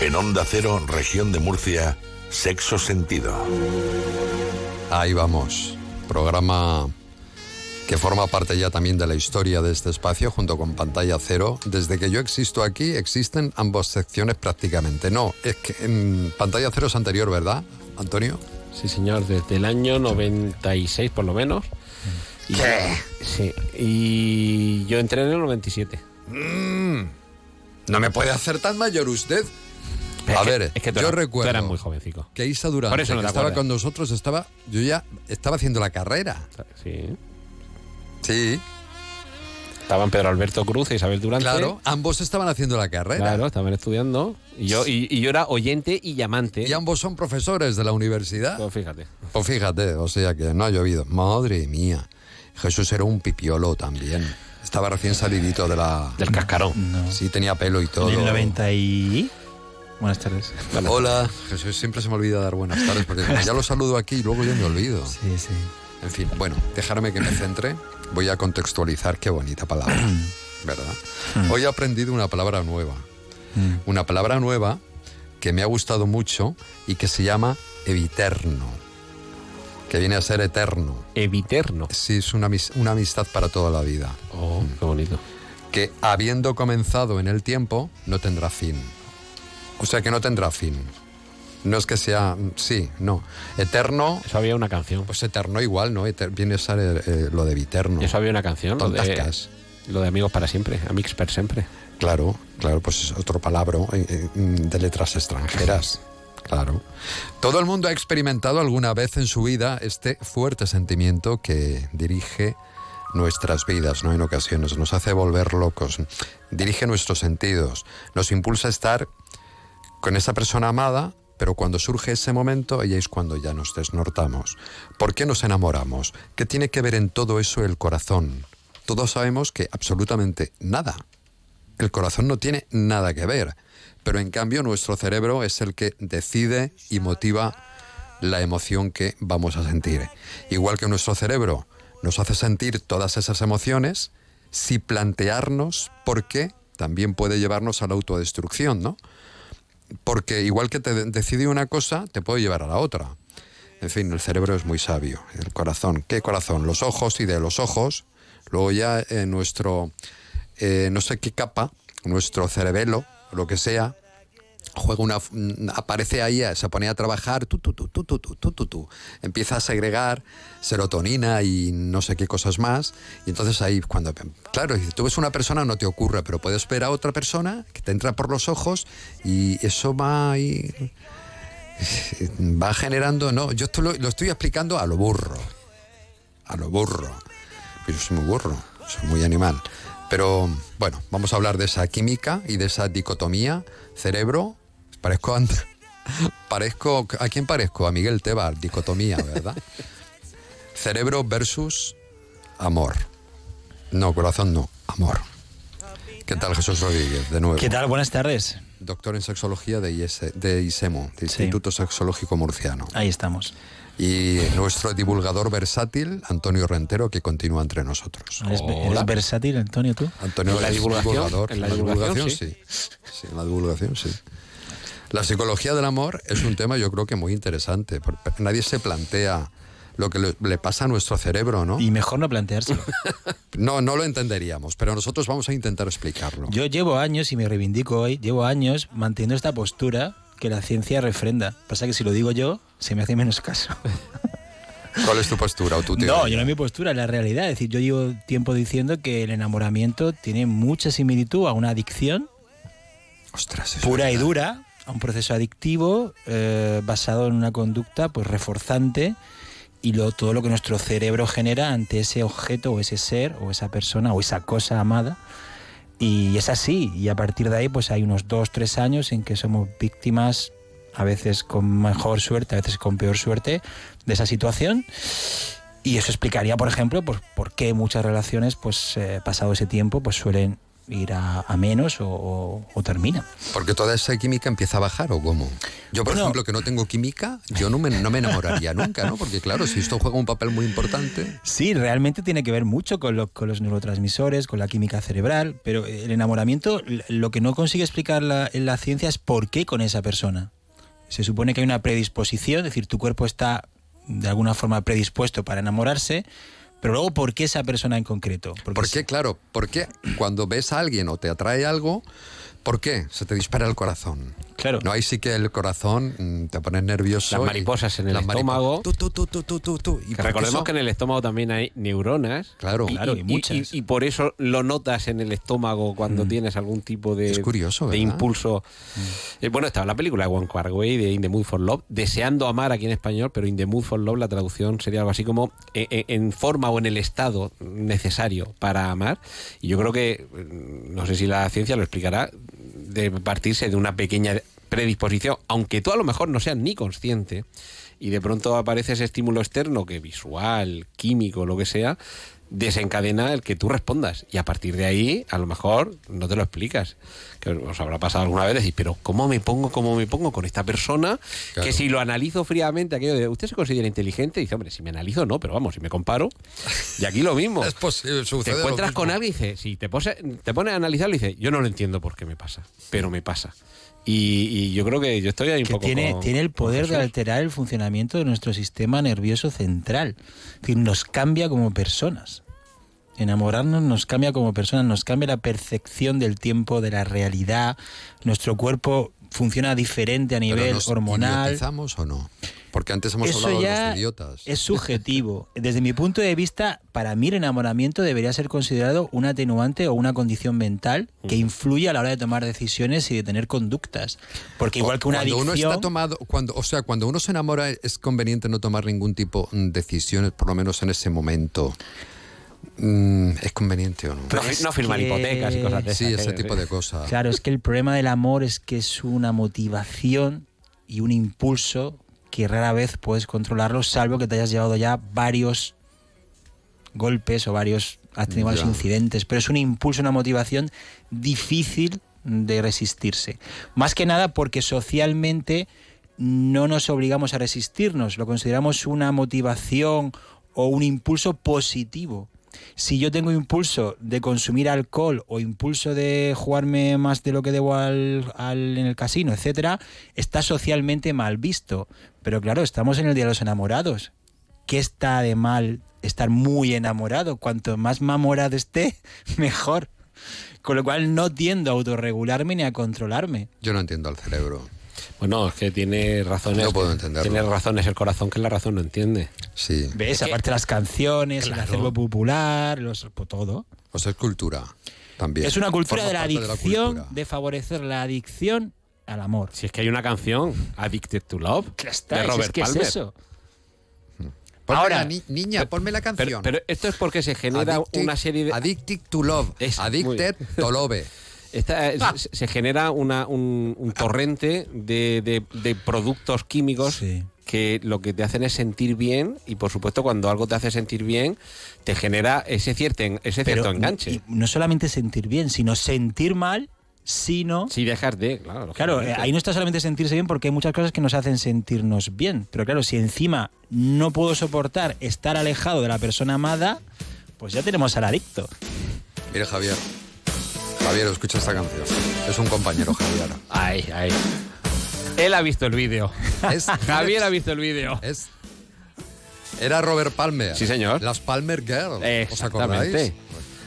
En Onda Cero, región de Murcia, sexo sentido. Ahí vamos. Programa que forma parte ya también de la historia de este espacio junto con Pantalla Cero. Desde que yo existo aquí existen ambas secciones prácticamente. No, es que en Pantalla Cero es anterior, ¿verdad, Antonio? Sí, señor, desde el año 96 por lo menos. Y- ¿Qué? Sí, y yo entré en el 97. Mm, no me puede hacer tan mayor usted. Es A que- ver, es que tú yo eras- tú recuerdo eras muy jovencico. que Isa Durante, Por eso no que te estaba con nosotros, estaba, yo ya estaba haciendo la carrera. Sí. Sí, Estaban Pedro Alberto Cruz e Isabel Durante. claro, ambos estaban haciendo la carrera. Claro, estaban estudiando. Y yo, y, y yo era oyente y llamante. Y ambos son profesores de la universidad. Pues fíjate. Pues fíjate, o sea que no ha llovido. Madre mía. Jesús era un pipiolo también. Estaba recién salidito de la... Del cascarón. No. Sí, tenía pelo y todo. En el 90 y... Buenas tardes. Hola. Jesús, siempre se me olvida dar buenas tardes porque como ya lo saludo aquí y luego yo me olvido. Sí, sí. En fin, bueno, dejarme que me centre. Voy a contextualizar qué bonita palabra, ¿verdad? Hoy he aprendido una palabra nueva. Mm. Una palabra nueva que me ha gustado mucho y que se llama eviterno. Que viene a ser eterno. Eviterno. Sí, es una, una amistad para toda la vida. Oh, qué bonito. Que habiendo comenzado en el tiempo, no tendrá fin. O sea que no tendrá fin. No es que sea. Sí, no. Eterno, Eso había una canción. pues eterno igual, ¿no? Eter- viene a ser eh, eh, lo de viterno. Eso había una canción. Lo de, Tontascas. lo de Amigos para siempre. Amigos per siempre. Claro, claro, pues es otro palabra eh, de letras extranjeras. Claro. Todo el mundo ha experimentado alguna vez en su vida este fuerte sentimiento que dirige nuestras vidas, ¿no? En ocasiones nos hace volver locos, dirige nuestros sentidos, nos impulsa a estar con esa persona amada, pero cuando surge ese momento, ahí es cuando ya nos desnortamos. ¿Por qué nos enamoramos? ¿Qué tiene que ver en todo eso el corazón? Todos sabemos que absolutamente nada. El corazón no tiene nada que ver, pero en cambio nuestro cerebro es el que decide y motiva la emoción que vamos a sentir. Igual que nuestro cerebro nos hace sentir todas esas emociones, si plantearnos por qué también puede llevarnos a la autodestrucción, ¿no? Porque igual que te de- decide una cosa, te puede llevar a la otra. En fin, el cerebro es muy sabio. El corazón, ¿qué corazón? Los ojos y de los ojos, luego ya eh, nuestro, eh, no sé qué capa, nuestro cerebelo, lo que sea, juega una mm, aparece ahí eh, se pone a trabajar tu tu tu tu tu tu tu, tu. empieza a segregar serotonina y no sé qué cosas más. Y entonces ahí cuando claro si tú ves una persona no te ocurre pero puedes ver a otra persona que te entra por los ojos y eso va ahí va generando no yo esto lo, lo estoy explicando a lo burro a lo burro. Yo soy muy burro soy muy animal. Pero bueno vamos a hablar de esa química y de esa dicotomía cerebro parezco parezco a quién parezco a Miguel Tebar dicotomía verdad cerebro versus amor no corazón no amor qué tal Jesús Rodríguez de nuevo ¿Qué tal? Buenas tardes. doctor en sexología de, IS de ISEMO de Sí. Instituto Sexológico Murciano Ahí estamos. y nuestro divulgador versátil Antonio Rentero que continúa entre nosotros ¿Eres, versátil, Antonio, tú? Antonio ¿En la es divulgación? divulgador. ¿En la divulgación? sí. Sí, en la divulgación sí. La psicología del amor es un tema yo creo que muy interesante. porque Nadie se plantea lo que le, le pasa a nuestro cerebro, ¿no? Y mejor no planteárselo. No, no lo entenderíamos, pero nosotros vamos a intentar explicarlo. Yo llevo años, y me reivindico hoy, llevo años manteniendo esta postura que la ciencia refrenda. Pasa que si lo digo yo, se me hace menos caso. ¿Cuál es tu postura o tu teoría? No, yo no es mi postura, es la realidad. Es decir, yo llevo tiempo diciendo que el enamoramiento tiene mucha similitud a una adicción Ostras, pura y dura, un proceso adictivo eh, basado en una conducta pues reforzante y lo, todo lo que nuestro cerebro genera ante ese objeto o ese ser o esa persona o esa cosa amada. Y es así, y a partir de ahí pues hay unos dos, tres años en que somos víctimas, a veces con mejor suerte, a veces con peor suerte, de esa situación. Y eso explicaría, por ejemplo, pues, por qué muchas relaciones, pues eh, pasado ese tiempo, pues suelen ir a, a menos o, o- o termina. Porque toda esa química empieza a bajar o cómo. Yo, por Bueno. ejemplo, que no tengo química, yo no me, no me enamoraría nunca, ¿no? Porque claro, si esto juega un papel muy importante. Sí, realmente tiene que ver mucho con, lo- con los neurotransmisores, con la química cerebral, pero el enamoramiento lo que no consigue explicar la, la ciencia es por qué con esa persona. Se supone que hay una predisposición, es decir, tu cuerpo está de alguna forma predispuesto para enamorarse, pero luego por qué esa persona en concreto. Porque ¿Por qué? Claro, porque cuando ves a alguien o te atrae algo, ¿por qué? Se te dispara el corazón. Claro. No, ahí sí que el corazón mm, te pone nervioso. Las y- mariposas en el estómago. Tú, tú, tú, tú, tú, tú, tú. Y Que recordemos eso- que en el estómago también hay neuronas. Claro. Claro, y muchas. Y, por eso lo notas en el estómago cuando tienes algún tipo de, Es curioso, de impulso. Eh, bueno, estaba la película de One Car Way de In the Mood for Love, deseando amar aquí en español, pero In the Mood for Love la traducción sería algo así como eh, eh, en forma o en el estado necesario para amar. Y yo creo que, mm, no sé si la ciencia lo explicará, de partirse de una pequeña predisposición, aunque tú a lo mejor no seas ni consciente, y de pronto aparece ese estímulo externo, que visual, químico, lo que sea, desencadena el que tú respondas. Y a partir de ahí, a lo mejor no te lo explicas. Que os habrá pasado alguna vez decir, pero ¿cómo me pongo, cómo me pongo con esta persona? Claro. Que si lo analizo fríamente, aquello de, ¿usted se considera inteligente? Y dice, hombre, si me analizo, no, pero vamos, si me comparo. Y aquí lo mismo. Es posible, Te encuentras con alguien y dice, si te, pose- te pones a analizarlo y dice, yo no lo entiendo por qué me pasa, pero me pasa. Y, y yo creo que yo estoy ahí un que poco tiene, con- tiene el poder de alterar el funcionamiento de nuestro sistema nervioso central. Es decir, nos cambia como personas. Enamorarnos nos cambia como personas, nos cambia la percepción del tiempo, de la realidad. Nuestro cuerpo funciona diferente a nivel ¿nos hormonal. idiotizamos o no? Porque antes hemos Eso hablado de los idiotas. es subjetivo. Desde mi punto de vista, para mí el enamoramiento debería ser considerado un atenuante o una condición mental que influye a la hora de tomar decisiones y de tener conductas. Porque igual que una cuando uno está tomado, cuando, o sea, cuando uno se enamora es conveniente no tomar ningún tipo de decisiones, por lo menos en ese momento. Mm, ¿Es conveniente o no? No, fi- no firmar que- hipotecas y cosas de sí, esas, ese tipo de cosas. Claro, es que el problema del amor es que es una motivación y un impulso que rara vez puedes controlarlo, salvo que te hayas llevado ya varios golpes o varios, has tenido varios incidentes, pero es un impulso, una motivación difícil de resistirse. Más que nada porque socialmente no nos obligamos a resistirnos, lo consideramos una motivación o un impulso positivo. Si yo tengo impulso de consumir alcohol o impulso de jugarme más de lo que debo al, al- en el casino, etcétera, está socialmente mal visto. Pero claro, estamos en el día de los enamorados. ¿Qué está de mal estar muy enamorado? Cuanto más mamorado esté, mejor. Con lo cual no tiendo a autorregularme ni a controlarme. Yo no entiendo al cerebro. Bueno, es que tiene razones. No puedo entenderlo. Tiene razones el corazón que la razón no entiende. Sí. ¿Ves? Es que- Aparte las canciones, el acervo popular, los, pues todo. O sea, es cultura también. Es una cultura Forma de la adicción, de, favorecer la adicción al amor. Si es que hay una canción, Addicted to Love, de Robert es que Palmer. es eso. Ponme Ahora- la ni- niña, ponme la canción. pero esto es porque se genera Addicted- una serie de. Addicted to love. Es, Addicted to love. Esta- se, se genera una- un, un torrente de, de- de productos químicos Sí. que lo que te hacen es sentir bien y por supuesto cuando algo te hace sentir bien te genera ese cierto, ese cierto Pero enganche. y no solamente sentir bien, sino sentir mal, sino... si dejas de, claro. Claro, eh, ahí no está solamente sentirse bien porque hay muchas cosas que nos hacen sentirnos bien. Pero claro, si encima no puedo soportar estar alejado de la persona amada, pues ya tenemos al adicto. Mire, Javier. Javier, escucha esta canción. Es un compañero, Javier. Ay, ay. Él ha visto el vídeo. Es, Javier ha visto el vídeo. es- era Robert Palmer. Sí, señor. Las Palmer Girls. ¿Os acordáis?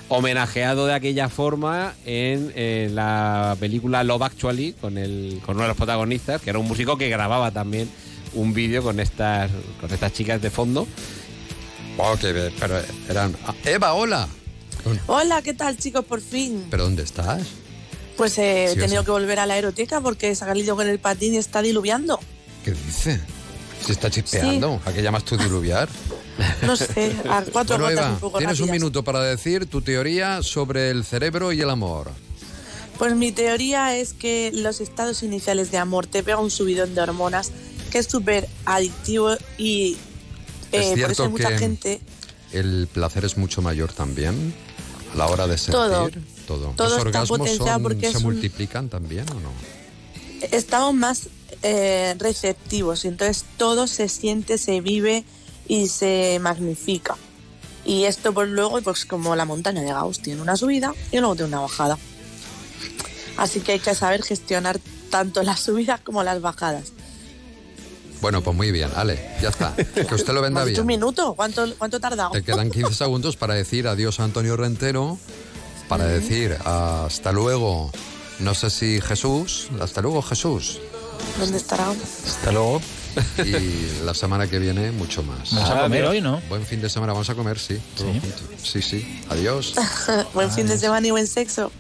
Homenajeado de aquella forma en, eh, la película Love Actually con, el, con uno de los protagonistas, que era un músico que grababa también un vídeo con estas, con estas chicas de fondo. Oh, qué bien, pero eran. Ah, Eva, hola. Hola, ¿qué tal chicos? Por fin. ¿Pero dónde estás? Pues eh, Sí, he tenido o sea- que volver a la aeroteca porque salido con el patín está diluviando. ¿Qué dice? Se está chispeando. ¿A qué llamas tú diluviar? No sé, a cuatro Bueno, gotas Eva, un poco tienes un minuto para decir tu teoría sobre el cerebro y el amor. Pues mi teoría es que los estados iniciales de amor te pega un subidón de hormonas que es súper adictivo y Es eh, por eso hay mucha que- gente... El placer es mucho mayor también la hora de sentir, Todo. todo. Todo ¿Los orgasmos son- porque se un- multiplican también o no? estamos más eh, receptivos entonces todo se siente, se vive y se magnifica. Y esto pues luego, pues como la montaña de Gauss, tiene una subida y luego tiene una bajada. Así que hay que saber gestionar tanto las subidas como las bajadas. Bueno, pues muy bien, Ale, ya está. Que usted lo ¿Me venda dicho un bien. minuto? ¿Cuánto, cuánto he tardado? Te quedan 15 segundos para decir adiós a Antonio Rentero, para decir hasta luego, no sé si Jesús, hasta luego Jesús. ¿Dónde estará? Hasta luego. Y la semana que viene mucho más. Vamos a comer hoy, ¿no? Buen fin de semana, vamos a comer, sí. Sí. Sí, sí. Adiós. buen fin de semana y buen sexo.